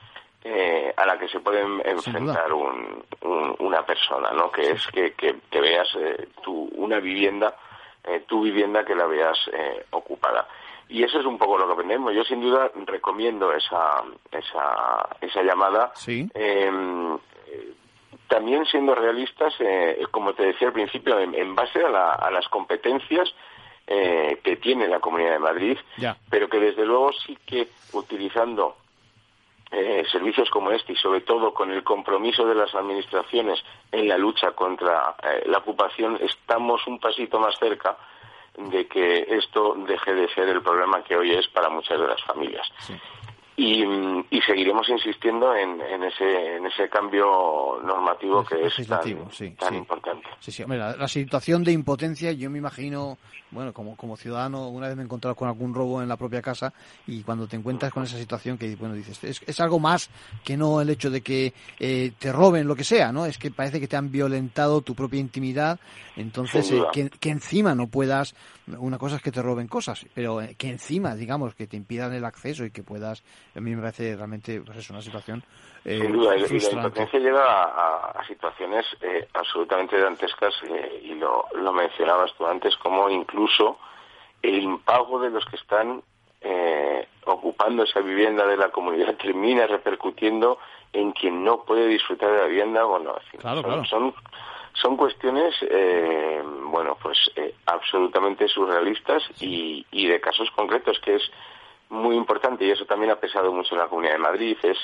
eh, a la que se puede enfrentar un, un, una persona, ¿no? Que es que, que, que veas eh, tu, una vivienda, eh, tu vivienda que la veas eh, ocupada. Y eso es un poco lo que aprendemos. Yo sin duda recomiendo esa, esa, esa llamada. Sí. Em, también siendo realistas, eh, como te decía al principio, en, en base a, la, a, las competencias eh, que tiene la Comunidad de Madrid, ya. pero que desde luego sí que utilizando eh, servicios como este y sobre todo con el compromiso de las administraciones en la lucha contra eh, la ocupación, estamos un pasito más cerca de que esto deje de ser el problema que hoy es para muchas de las familias. Y, y, seguiremos insistiendo en, en, ese en ese cambio normativo que es tan, sí, tan sí. importante. Sí, sí. Hombre, la, situación de impotencia, yo me imagino, bueno, como, como ciudadano, una vez me he encontrado con algún robo en la propia casa y cuando te encuentras con esa situación que, bueno, dices, es, es algo más que no el hecho de que eh, te roben lo que sea, ¿no? Es que parece que te han violentado tu propia intimidad, entonces eh, que, que encima no puedas, una cosa es que te roben cosas, pero eh, que encima, digamos, que te impidan el acceso y que puedas a mí me parece realmente pues es una situación eh, sin duda y, la impotencia lleva a, a situaciones eh, absolutamente dantescas eh, y lo, lo, mencionabas tú antes como incluso el impago de los que están eh, ocupando esa vivienda de la comunidad termina repercutiendo en quien no puede disfrutar de la vivienda bueno claro, son, claro. son son cuestiones, eh, bueno, pues eh, absolutamente surrealistas y, y, de casos concretos, que es muy importante, y eso también ha pesado mucho en la Comunidad de Madrid, es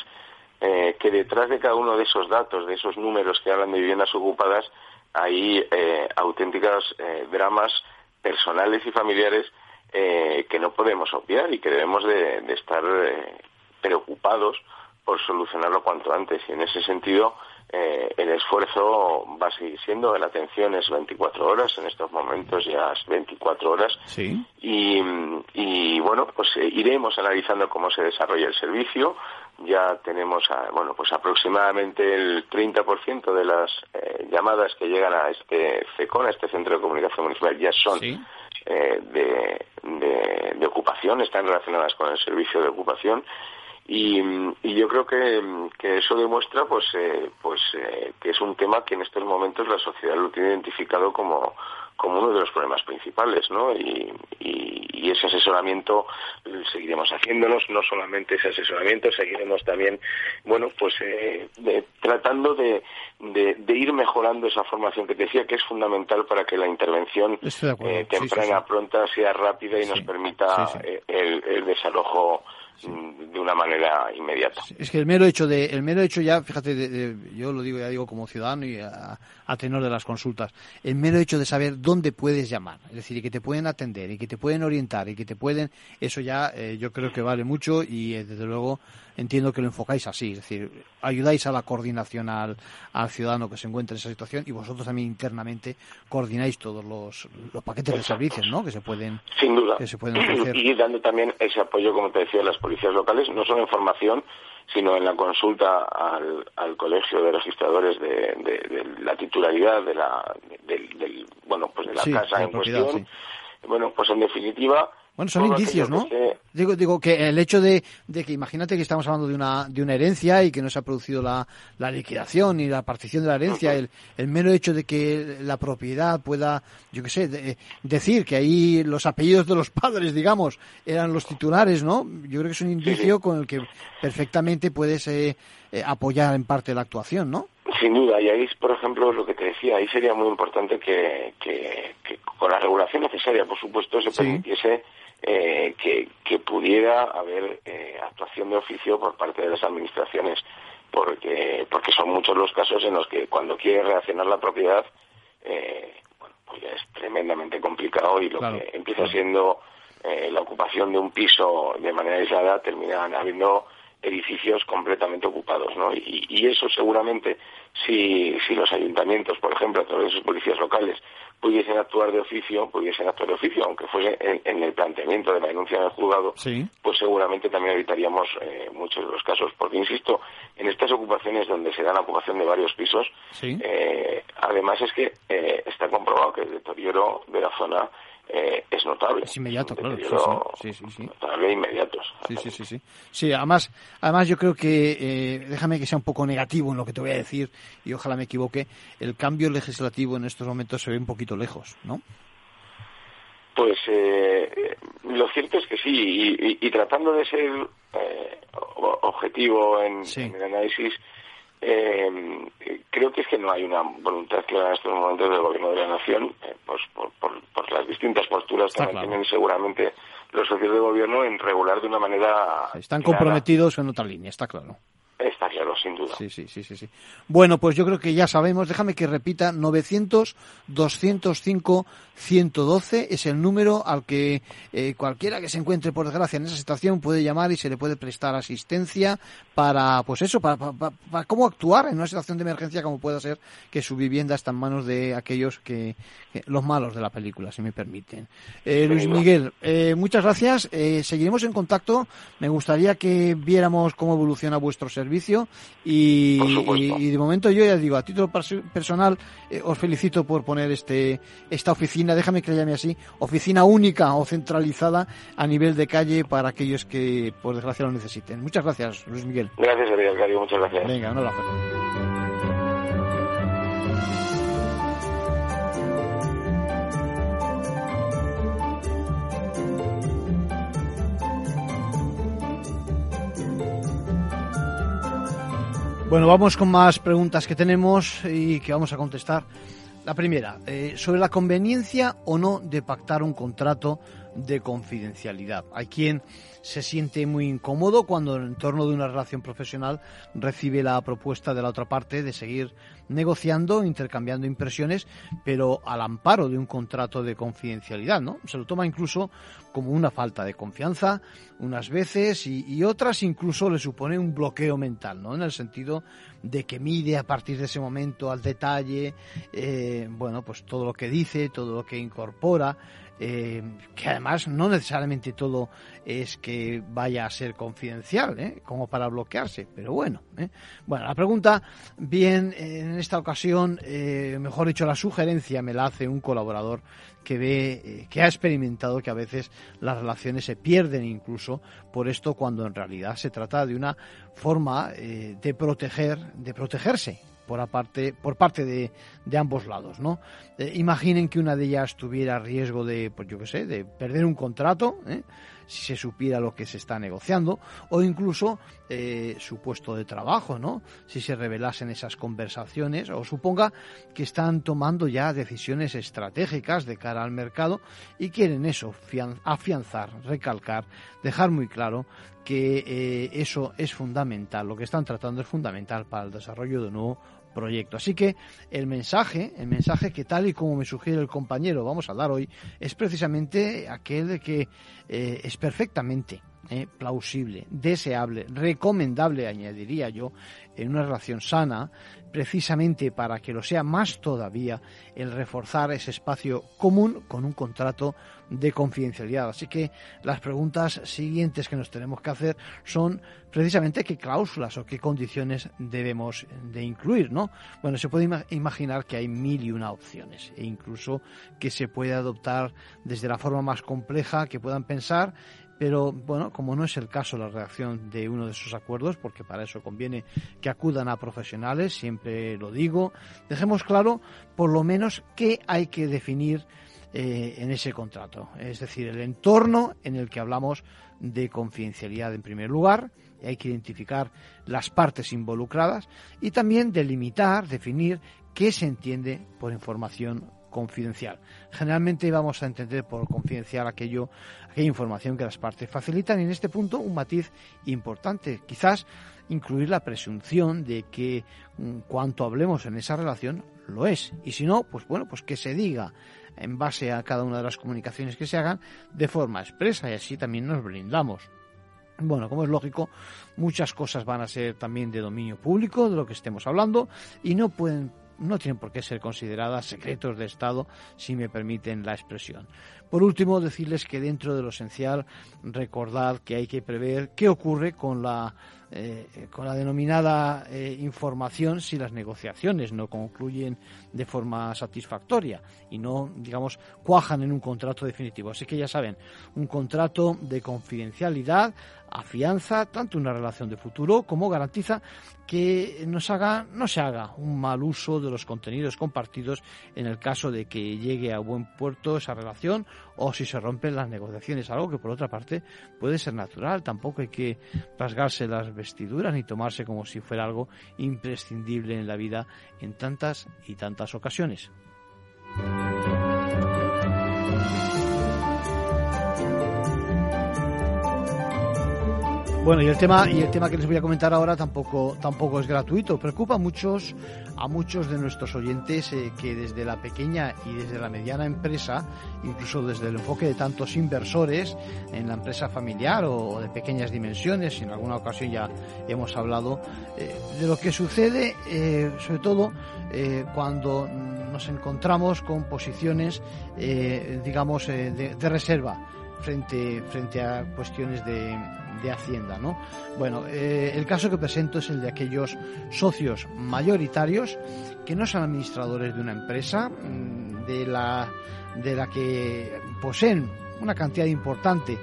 eh, que detrás de cada uno de esos datos, de esos números que hablan de viviendas ocupadas, hay eh, auténticas eh, dramas personales y familiares eh, que no podemos obviar y que debemos de, de estar eh, preocupados por solucionarlo cuanto antes. Y en ese sentido, eh, el esfuerzo va a seguir siendo, la atención es 24 horas, en estos momentos ya es 24 horas. Sí. Y, y bueno, pues eh, iremos analizando cómo se desarrolla el servicio. Ya tenemos, a, bueno, pues aproximadamente el 30% de las eh, llamadas que llegan a este CECON, a este Centro de Comunicación Municipal, ya son sí. eh, de, de, de ocupación, están relacionadas con el servicio de ocupación y, y, yo creo que, que, eso demuestra pues eh, pues eh, que es un tema que en estos momentos la sociedad lo tiene identificado como como uno de los problemas principales, ¿no? Y, y, y ese asesoramiento seguiremos haciéndonos, no solamente ese asesoramiento, seguiremos también, bueno, pues eh, de, tratando de, de, de, ir mejorando esa formación que te decía que es fundamental para que la intervención eh, temprana, sí, sí, sí. pronta, sea rápida y nos permita eh, el, el desalojo de una manera inmediata. Es que el mero hecho de, el mero hecho ya, fíjate, de, yo lo digo, ya digo como ciudadano y a, a, tenor de las consultas, el mero hecho de saber dónde puedes llamar, es decir, y que te pueden atender y que te pueden orientar y que te pueden, eso ya eh, yo creo que vale mucho y eh, desde luego entiendo que lo enfocáis así, es decir, ayudáis a la coordinación al, al ciudadano que se encuentra en esa situación y vosotros también internamente coordináis todos los, los paquetes de servicios, ¿no? Que se pueden, Sin duda. Que se pueden ofrecer. Y dando también ese apoyo, como te decía, a las policías locales, no solo en formación, sino en la consulta al, al colegio de registradores de, de, de la titularidad de la, del, del, bueno, pues de la sí, casa en cuestión. Sí. Bueno, pues en definitiva, bueno, son indicios, ¿no? Digo, digo que el hecho de, de, que imagínate que estamos hablando de una, de una herencia y que no se ha producido la, la liquidación y la partición de la herencia, uh -huh. el, el, mero hecho de que la propiedad pueda, yo qué sé, de, decir que ahí los apellidos de los padres, digamos, eran los titulares, ¿no? Yo creo que es un indicio sí, sí. con el que perfectamente puedes eh, eh, apoyar en parte la actuación, ¿no? Sin duda, y ahí, por ejemplo, lo que te decía, ahí sería muy importante que, que, con la regulación necesaria, por supuesto, se permitiese eh, que, que, pudiera haber eh, actuación de oficio por parte de las administraciones, porque, porque son muchos los casos en los que cuando quiere reaccionar la propiedad, eh, bueno, pues ya es tremendamente complicado y lo que empieza siendo eh, la ocupación de un piso de manera aislada termina habiendo edificios completamente ocupados, ¿no? Y, eso seguramente, si, si los ayuntamientos, por ejemplo, a través de sus policías locales, pudiesen actuar de oficio, pudiesen actuar de oficio, aunque fuese en, el planteamiento de la denuncia en el juzgado, pues seguramente también evitaríamos eh, muchos de los casos. Porque, insisto, en estas ocupaciones donde se da la ocupación de varios pisos, eh, además es que eh, está comprobado que el deterioro de la zona eh, es notable. Es inmediato, claro. Sí, sí, sí, Notable e inmediato. Sí, sí, sí, sí. Sí, además, además yo creo que, eh, déjame que sea un poco negativo en lo que te voy a decir, y ojalá me equivoque, el cambio legislativo en estos momentos se ve un poquito lejos, ¿no? Pues eh, lo cierto es que sí, y, tratando de ser eh, objetivo en, en el análisis, eh, creo que es que no hay una voluntad clara en estos momentos del gobierno de la nación, eh, pues, por, por, las distintas posturas que mantienen seguramente los socios de gobierno en regular de una manera. Están comprometidos en otra línea, está claro. Está claro, sin duda. Sí, sí, sí, sí, Bueno, pues yo creo que ya sabemos, déjame que repita, 900-205-112 es el número al que eh, cualquiera que se encuentre, por desgracia, en esa situación puede llamar y se le puede prestar asistencia para, pues eso, para, cómo actuar en una situación de emergencia como pueda ser que su vivienda está en manos de aquellos que, los malos de la película, si me permiten. Eh, Luis Miguel, eh, muchas gracias. seguiremos en contacto. Me gustaría que viéramos cómo evoluciona vuestro servicio servicio y, de momento yo ya digo, a título personal eh, os felicito por poner este esta oficina, déjame que la llame así, oficina única o centralizada a nivel de calle para aquellos que por desgracia lo necesiten. Muchas gracias, Luis Miguel. Gracias, Ariel, muchas gracias. Venga, un abrazo. Bueno, vamos con más preguntas que tenemos y que vamos a contestar. La primera, eh, sobre la conveniencia o no de pactar un contrato de confidencialidad. Hay quien se siente muy incómodo cuando en torno de una relación profesional recibe la propuesta de la otra parte de seguir negociando, intercambiando impresiones, pero al amparo de un contrato de confidencialidad, ¿no? Se lo toma incluso como una falta de confianza unas veces y, otras incluso le supone un bloqueo mental, ¿no? En el sentido de que mide a partir de ese momento al detalle, eh, bueno, pues todo lo que dice, todo lo que incorpora, eh, que además no necesariamente todo es que vaya a ser confidencial, ¿eh? como para bloquearse, pero bueno. ¿eh? Bueno, la pregunta, bien, en esta ocasión, mejor dicho, la sugerencia me la hace un colaborador que ve, que ha experimentado que a veces las relaciones se pierden incluso por esto cuando en realidad se trata de una forma de proteger, de protegerse por, aparte, por parte de, de ambos lados, ¿no? Eh, imaginen que una de ellas tuviera riesgo de, pues yo qué sé, de perder un contrato, ¿eh? Si se supiera lo que se está negociando, o incluso eh, su puesto de trabajo, ¿no? Si se revelasen esas conversaciones, o suponga que están tomando ya decisiones estratégicas de cara al mercado y quieren eso, afianzar, recalcar, dejar muy claro que eso es fundamental, lo que están tratando es fundamental para el desarrollo de un nuevo proyecto. Así que el mensaje, el mensaje que tal y como me sugiere el compañero vamos a dar hoy, es precisamente aquel de que eh, es perfectamente eh, plausible, deseable, recomendable, añadiría yo, en una relación sana, precisamente para que lo sea más todavía el reforzar ese espacio común con un contrato de confidencialidad. Así que las preguntas siguientes que nos tenemos que hacer son precisamente qué cláusulas o qué condiciones debemos de incluir, ¿no? Bueno, se puede imaginar que hay mil y una opciones e incluso que se puede adoptar desde la forma más compleja que puedan pensar pero bueno, como no es el caso la redacción de uno de esos acuerdos, porque para eso conviene que acudan a profesionales, siempre lo digo, dejemos claro por lo menos qué hay que definir eh, en ese contrato. Es decir, el entorno en el que hablamos de confidencialidad en primer lugar, hay que identificar las partes involucradas y también delimitar, definir qué se entiende por información confidencial. Generalmente vamos a entender por confidencial aquello, aquella información que las partes facilitan y en este punto un matiz importante, quizás incluir la presunción de que mm, cuanto hablemos en esa relación lo es y si no, pues bueno, pues que se diga en base a cada una de las comunicaciones que se hagan de forma expresa y así también nos brindamos. Bueno, como es lógico, muchas cosas van a ser también de dominio público, de lo que estemos hablando, y no pueden no tienen por qué ser consideradas secretos de Estado, si me permiten la expresión. Por último, decirles que dentro de lo esencial, recordad que hay que prever qué ocurre con la eh, con la denominada eh, información si las negociaciones no concluyen de forma satisfactoria y no, digamos, cuajan en un contrato definitivo. Así que ya saben, un contrato de confidencialidad afianza tanto una relación de futuro como garantiza que nos haga, no se haga un mal uso de los contenidos compartidos en el caso de que llegue a buen puerto esa relación o si se rompen las negociaciones, algo que por otra parte puede ser natural, tampoco hay que rasgarse las vestiduras ni tomarse como si fuera algo imprescindible en la vida en tantas y tantas ocasiones. Bueno, y el tema y el tema que les voy a comentar ahora tampoco tampoco es gratuito. Preocupa muchos a muchos de nuestros oyentes eh, que desde la pequeña y desde la mediana empresa, incluso desde el enfoque de tantos inversores en la empresa familiar o, de pequeñas dimensiones, en alguna ocasión ya hemos hablado eh, de lo que sucede, eh, sobre todo cuando nos encontramos con posiciones, digamos, de reserva frente frente a cuestiones de de Hacienda, ¿no? Bueno, eh, el caso que presento es el de aquellos socios mayoritarios que no son administradores de una empresa, mm, de la, de la que poseen una cantidad importante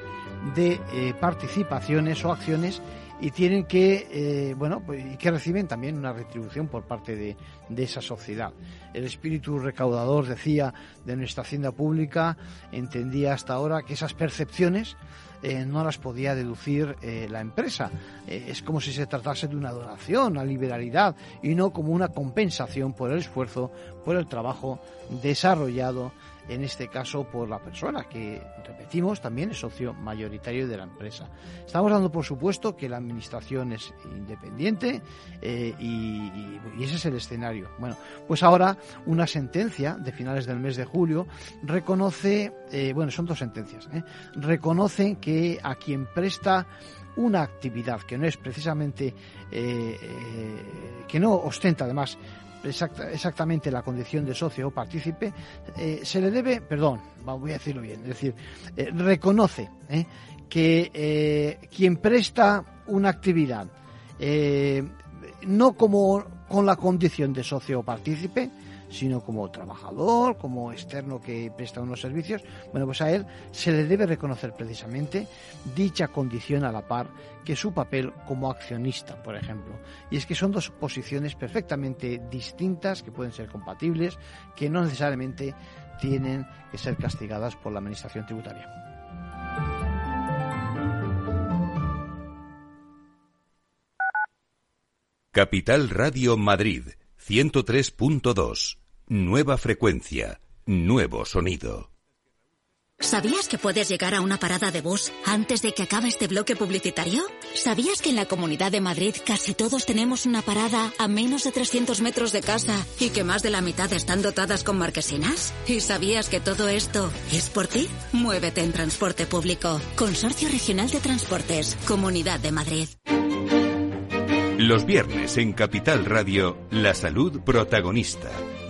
de eh, participaciones o acciones y tienen que, eh, bueno, pues, y que reciben también una retribución por parte de, de, esa sociedad. El espíritu recaudador, decía, de nuestra hacienda pública entendía hasta ahora que esas percepciones eh, no las podía deducir eh, la empresa. Es como si se tratase de una donación a liberalidad y no como una compensación por el esfuerzo, por el trabajo desarrollado en este caso por la persona que, repetimos, también es socio mayoritario de la empresa. Estamos dando por supuesto que la administración es independiente eh, y, ese es el escenario. Bueno, pues ahora una sentencia de finales del mes de julio reconoce, eh, bueno, son dos sentencias, ¿eh? reconocen que a quien presta una actividad que no es precisamente, que no ostenta además exactamente la condición de socio o partícipe, eh, se le debe, perdón, voy a decirlo bien, es decir, eh, reconoce eh, que quien presta una actividad no como con la condición de socio o partícipe, sino como trabajador, como externo que presta unos servicios, bueno, pues a él se le debe reconocer precisamente dicha condición a la par que su papel como accionista, por ejemplo. Y es que son dos posiciones perfectamente distintas, que pueden ser compatibles, que no necesariamente tienen que ser castigadas por la Administración tributaria. Capital Radio Madrid 103.2 Nueva frecuencia, nuevo sonido. ¿Sabías que puedes llegar a una parada de bus antes de que acabe este bloque publicitario? ¿Sabías que en la Comunidad de Madrid casi todos tenemos una parada a menos de 300 metros de casa y que más de la mitad están dotadas con marquesinas? ¿Y sabías que todo esto es por ti? Muévete en transporte público. Consorcio Regional de Transportes, Comunidad de Madrid. Los viernes en Capital Radio, la salud protagonista.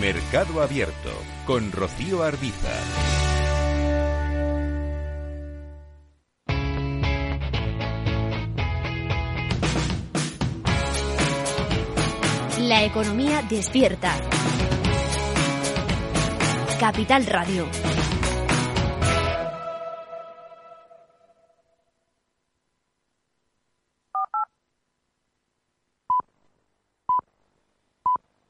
Mercado Abierto con Rocío Arbiza. La economía despierta. Capital Radio.